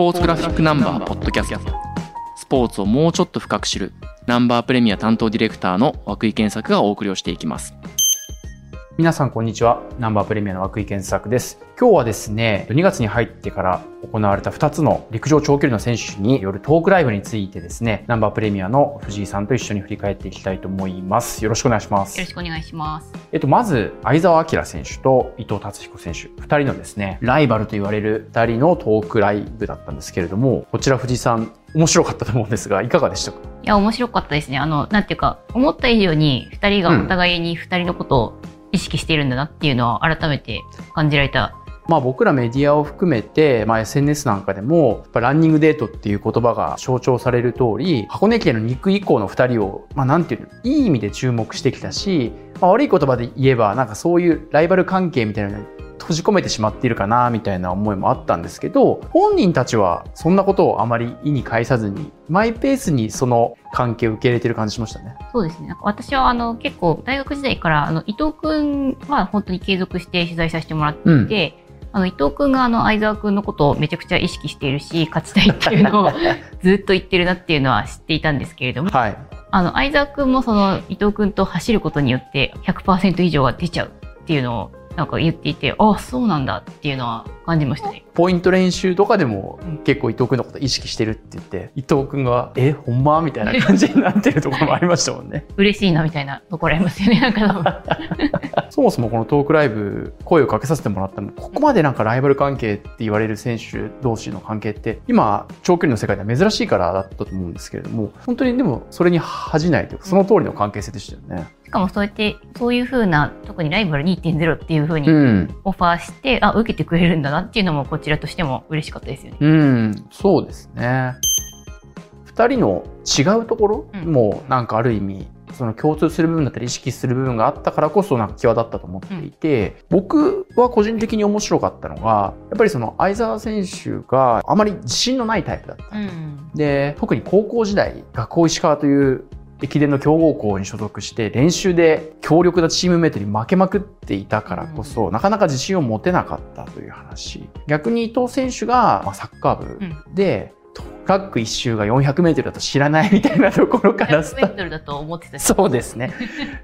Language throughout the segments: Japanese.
ポーツグラフィックナンバーポッドキャスト。スポーツをもうちょっと深く知るナンバープレミア担当ディレクターの涌井健作がお送りをしていきます。皆さんこんにちは。ナンバープレミアの涌井健作です。今日はですね、2月に入ってから行われた2つの陸上長距離の選手によるトークライブについてですね、ナンバープレミアの藤井さんと一緒に振り返っていきたいと思います。よろしくお願いします。よろしくお願いします。えっと、まず、相沢明選手と伊藤達彦選手、2人のですね、ライバルと言われる2人のトークライブだったんですけれども、こちら藤井さん、面白かったと思うんですが、いかがでしたか？いや、面白かったですね。あの、なんていうか、思った以上に2人がお互いに2人のことを意識しているんだなっていうのは改めて感じられた。まあ僕らメディアを含めて、まあ SNS なんかでも、やっぱランニングデートっていう言葉が象徴される通り、箱根駅伝の肉以降の2人を、まあなんていうの、いい意味で注目してきたし、まあ悪い言葉で言えば、なんかそういうライバル関係みたいな閉じ込めてしまっているかな、みたいな思いもあったんですけど、本人たちはそんなことをあまり意に介さずに、マイペースにその関係を受け入れてる感じしましたね。そうですね。私はあの結構大学時代からあの伊藤くんは本当に継続して取材させてもらっていて、あの伊藤くんがあの相沢くんのことをめちゃくちゃ意識しているし、勝ちたいっていうのをずっと言ってるなっていうのは知っていたんですけれども、はい。あの相沢くんもその伊藤くんと走ることによって100%以上が出ちゃうっていうのをなんか言っていて、ああ、そうなんだっていうのは感じましたね。ポイント練習とかでも結構伊藤君のこと意識してるって言って、伊藤君が、え、ほんま？みたいな感じになってるところもありましたもんね。嬉しいなみたいなところありますよね。なんか そもそもこのトークライブ、声をかけさせてもらったのここまでなんかライバル関係って言われる選手同士の関係って、今、長距離の世界では珍しいからだったと思うんですけれども、本当にでもそれに恥じないというか、その通りの関係性でしたよね。しかもそうやって、そういう風な、特にライバル2.0っていう風にうん。オファーして、あ、受けてくれるんだなっていうのもこちらとしても嬉しかったですよね。うん、そうですね。二人の違うところうんもなんかある意味、その共通する部分だったり意識する部分があったからこそなんか際立ったと思っていて、僕は個人的に面白かったのが、やっぱりその相沢選手があまり自信のないタイプだった。ん。で、特に高校時代、学校石川という駅伝の強豪校に所属して練習で強力なチームメイトに負けまくっていたからこそ、なかなか自信を持てなかったという話。逆に伊藤選手が、まあ、サッカー部で、トラック一周が 400m だと知らないみたいなところからス100メタートルだと思ってたし。そうですね。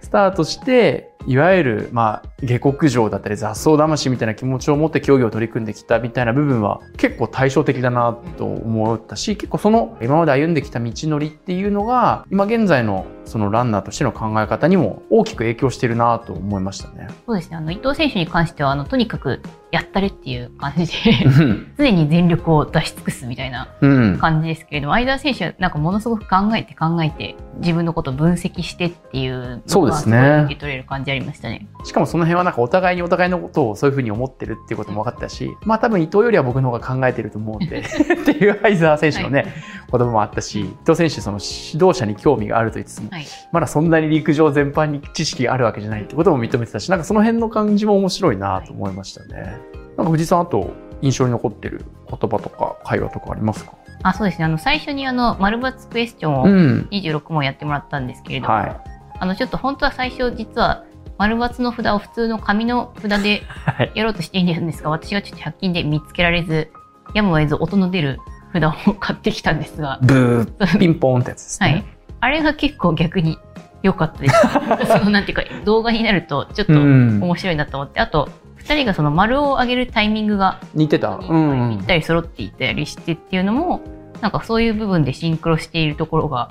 スタートしていわゆる、まあ、下克上だったり雑草魂みたいな気持ちを持って競技を取り組んできたみたいな部分は結構対照的だなと思ったし結構その今まで歩んできた道のりっていうのが今現在のそのランナーとしての考え方にも大きく影響してるなと思いましたね。そうですね。あの、伊藤選手に関しては、あの、とにかくやったれっていう感じで、うん 常に全力を出し尽くすみたいなうん感じですけれども、相田選手はなんかものすごく考えて考えて、自分のことを分析してっていうそうですね受け取れる感じありましたね。しかもその辺はなんかお互いにお互いのことをそういうふうに思ってるっていうことも分かったし、まあ多分伊藤よりは僕の方が考えてると思うんで っていう相沢選手のね、言葉もあったし、伊藤選手その指導者に興味があると言いつつも、はい。まだそんなに陸上全般に知識があるわけじゃないってことも認めてたし、なんかその辺の感じも面白いなと思いましたね。なんか藤井さんあと印象に残ってる言葉とか会話とかありますか？あ、そうですね。あの、最初にあの、丸抜クエスチョンをん。26問やってもらったんですけれども、はい。あの、ちょっと本当は最初実は、丸抜の札を普通の紙の札ではい。やろうとしているんですが、私がちょっと100均で見つけられず、やむを得ず音の出る札を買ってきたんですが、ブー、ピンポーンってやつですはいね。。あれが結構逆に良かったです。そのなんていうか、動画になるとちょっとうん面白いなと思って、あと、二人がその丸を上げるタイミングが似てた。うんうんぴったり揃っていたりしてっていうのも、なんかそういう部分でシンクロしているところが、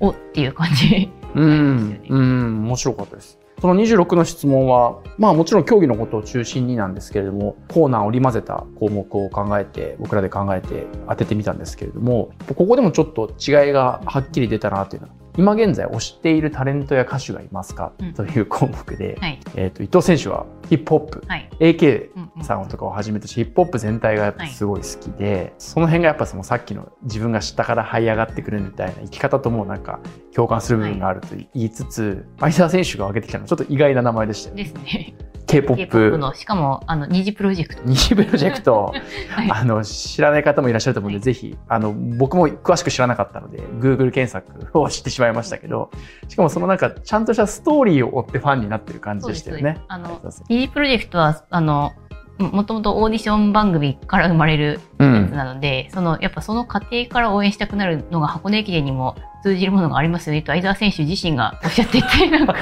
おっていう感じ。うん、うん、面白かったです。その26の質問は、まあもちろん競技のことを中心になんですけれども、コーナーを織り交ぜた項目を考えて、僕らで考えて当ててみたんですけれども、ここでもちょっと違いがはっきり出たなというのは、今現在推しているタレントや歌手がいますか、うんという項目で、はい。えっ、と、伊藤選手はヒップホップ、はい。AK さんとかをはじめとしヒップホップ全体がやっぱすごい好きで、その辺がやっぱそのさっきの自分が下から這い上がってくるみたいな生き方ともなんか共感する部分があると言いつつ、相沢選手が挙げてきたのはちょっと意外な名前でしたよね。ですね。K-POP K-POP の、しかも、あの、二次プロジェクト。二次プロジェクト、はい。あの知らない方もいらっしゃると思うんで、はい。ぜひあの僕も詳しく知らなかったので Google 検索を知ってしまいましたけどしかもそのなんかちゃんとしたストーリーを追ってファンになってる感じでしたよね。あの二次プロジェクトは、あの、もともとオーディション番組から生まれるうやつん。なので、そのやっぱその過程から応援したくなるのが箱根駅伝にも通じるものがありますよねと相澤選手自身がおっしゃっていて なんか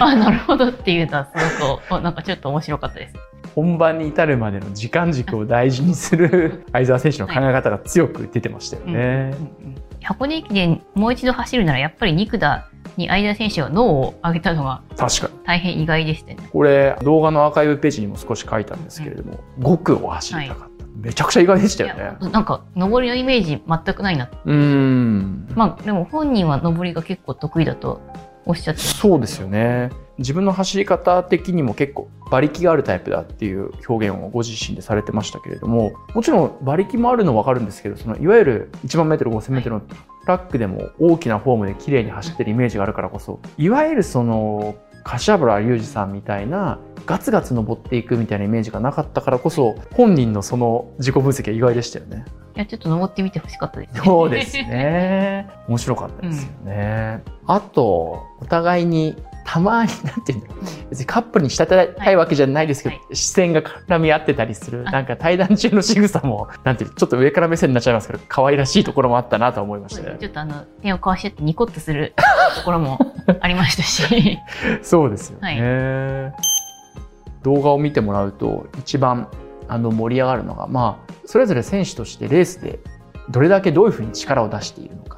あなるほどっていうのはすごくおなんかちょっと面白かったです。本番に至るまでの時間軸を大事にする相澤選手の考え方が強く出てましたよね。うんうん箱根駅伝もう一度走るならやっぱり2区だに相田選手は脳を上げたのが確かに。大変意外でしたね。これ動画のアーカイブページにも少し書いたんですけれども、5区を走りたかった。めちゃくちゃ意外でしたよね。なんか上りのイメージ全くないな。うーん。まあでも本人は上りが結構得意だとおっしゃってそうですよね。自分の走り方的にも結構馬力があるタイプだっていう表現をご自身でされてましたけれどももちろん馬力もあるの分かるんですけどそのいわゆる1万メートル5000メートルのトラックでも大きなフォームで綺麗に走ってるイメージがあるからこそいわゆるその柏原裕二さんみたいなガツガツ登っていくみたいなイメージがなかったからこそ本人のその自己分析は意外でしたよね。いやちょっと登ってみてほしかったです、ね。そうですね。面白かったですよね。あと、お互いに、たまに、なんていうんだろう。別にカップルに仕立てたいわけじゃないですけど、は視線が絡み合ってたりする、あなんか対談中の仕草も、なんていう、ちょっと上から目線になっちゃいますけど、可愛らしいところもあったなと思いましたね。ちょっとあの手を交わし合ってニコッとするところも ありましたしそうですよね。はい動画を見てもらうと、一番あの盛り上がるのが、まあ、それぞれ選手としてレースでどれだけどういうふうに力を出しているのか。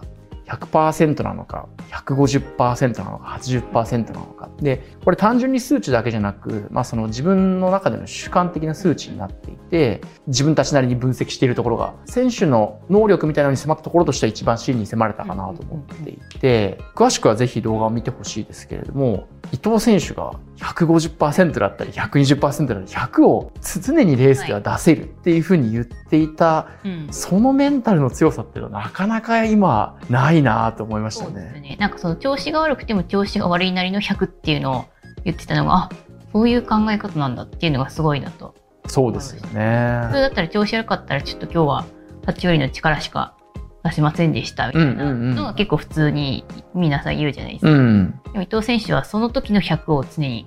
100%なのか、150%なのか、80%なのか。で、これ単純に数値だけじゃなく、まあその自分の中での主観的な数値になっていて、自分たちなりに分析しているところが、選手の能力みたいなのに迫ったところとしては一番真に迫れたかなと思っていて、詳しくはぜひ動画を見てほしいですけれども、伊藤選手が150%だったり120%だったり100を常にレースでは出せるっていうふうに言っていた、うんそのメンタルの強さっていうのはなかなか今ないなと思いましたそうですね。ねなんかその調子が悪くても調子が悪いなりの100っていうのを言ってたのがあそういう考え方なんだっていうのがすごいなとそうですよ普通ね。だったら調子悪かったらちょっと今日は立ち寄りの力しか出せませんでしたみたいなのが結構普通に皆さん言うじゃないですか、うん。でも伊藤選手はその時の100を常に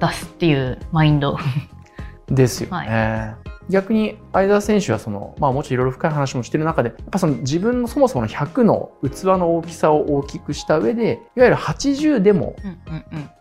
出すっていうマインド ですよね。は逆に相澤選手はその、まあ、もちろんいろいろ深い話もしてる中でやっぱその自分のそもそもの100の器の大きさを大きくした上でいわゆる80でも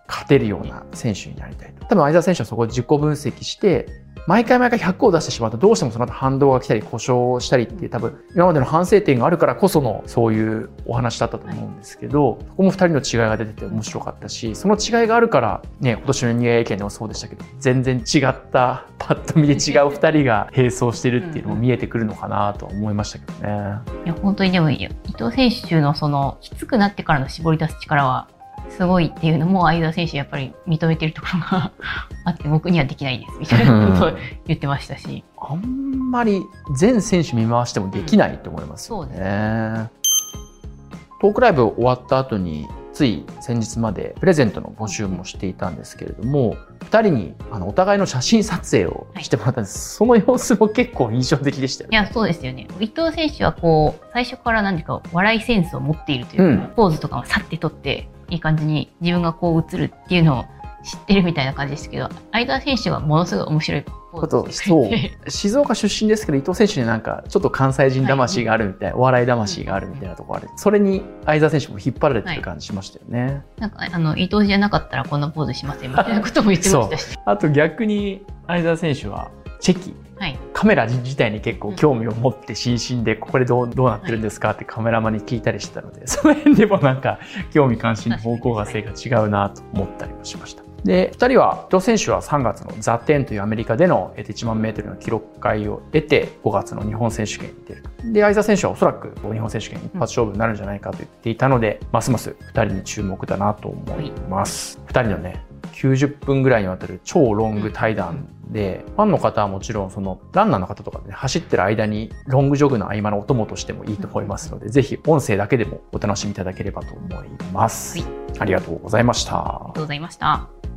勝てるような選手になりたいと。多分相澤選手はそこを自己分析して、毎回毎回100を出してしまうとどうしてもその後反動が来たり故障したりっていう多分今までの反省点があるからこそのそういうお話だったと思うんですけど、ここも2人の違いが出てて面白かったし、その違いがあるからね、今年のニューイでもそうでしたけど、全然違ったパッと見で違う2人が並走してるっていうのも見えてくるのかなと思いましたけどね。いや本当にでも伊藤選手のそのきつくなってからの絞り出す力はすごいっていうのも相田選手やっぱり認めてるところがあって僕にはできないですみたいなことを言ってましたしあんまり全選手見回してもできないと思いますようんそうね。トークライブ終わった後につい先日までプレゼントの募集もしていたんですけれども2人にあのお互いの写真撮影をしてもらったんです、その様子も結構印象的でしたよね。いやそうですよね伊藤選手はこう最初から何か笑いセンスを持っているというか、うんポーズとかもさって取っていい感じに自分がこう映るっていうのを知ってるみたいな感じですけど相田選手はものすごい面白いポことーズ。してそう。静岡出身ですけど伊藤選手になんかちょっと関西人魂があるみたいな、お笑い魂があるみたいなところある。それに相澤選手も引っ張られてる感じしましたよね。なんかあの伊藤じゃなかったらこんなポーズしませんみたいなことも言ってましたし、あと逆に相澤選手はチェキはい、カメラ自体に結構興味を持って心身でここでどうどうなってるんですか？ってカメラマンに聞いたりしてたので その辺でもなんか興味関心の方向性が違うなと思ったりもしました。で2人は伊藤選手は3月のザ・テンというアメリカでのえー1万メートルの記録会を得て5月の日本選手権に出るで相澤選手はおそらく日本選手権一発勝負になるんじゃないかと言っていたので、ますます2人に注目だなと思います。2人のね90分ぐらいにわたる超ロング対談で、ファンの方はもちろんそのランナーの方とかで、ね、走ってる間にロングジョグの合間のお供としてもいいと思いますので、ぜひ音声だけでもお楽しみいただければと思います。はいありがとうございましたありがとうございました。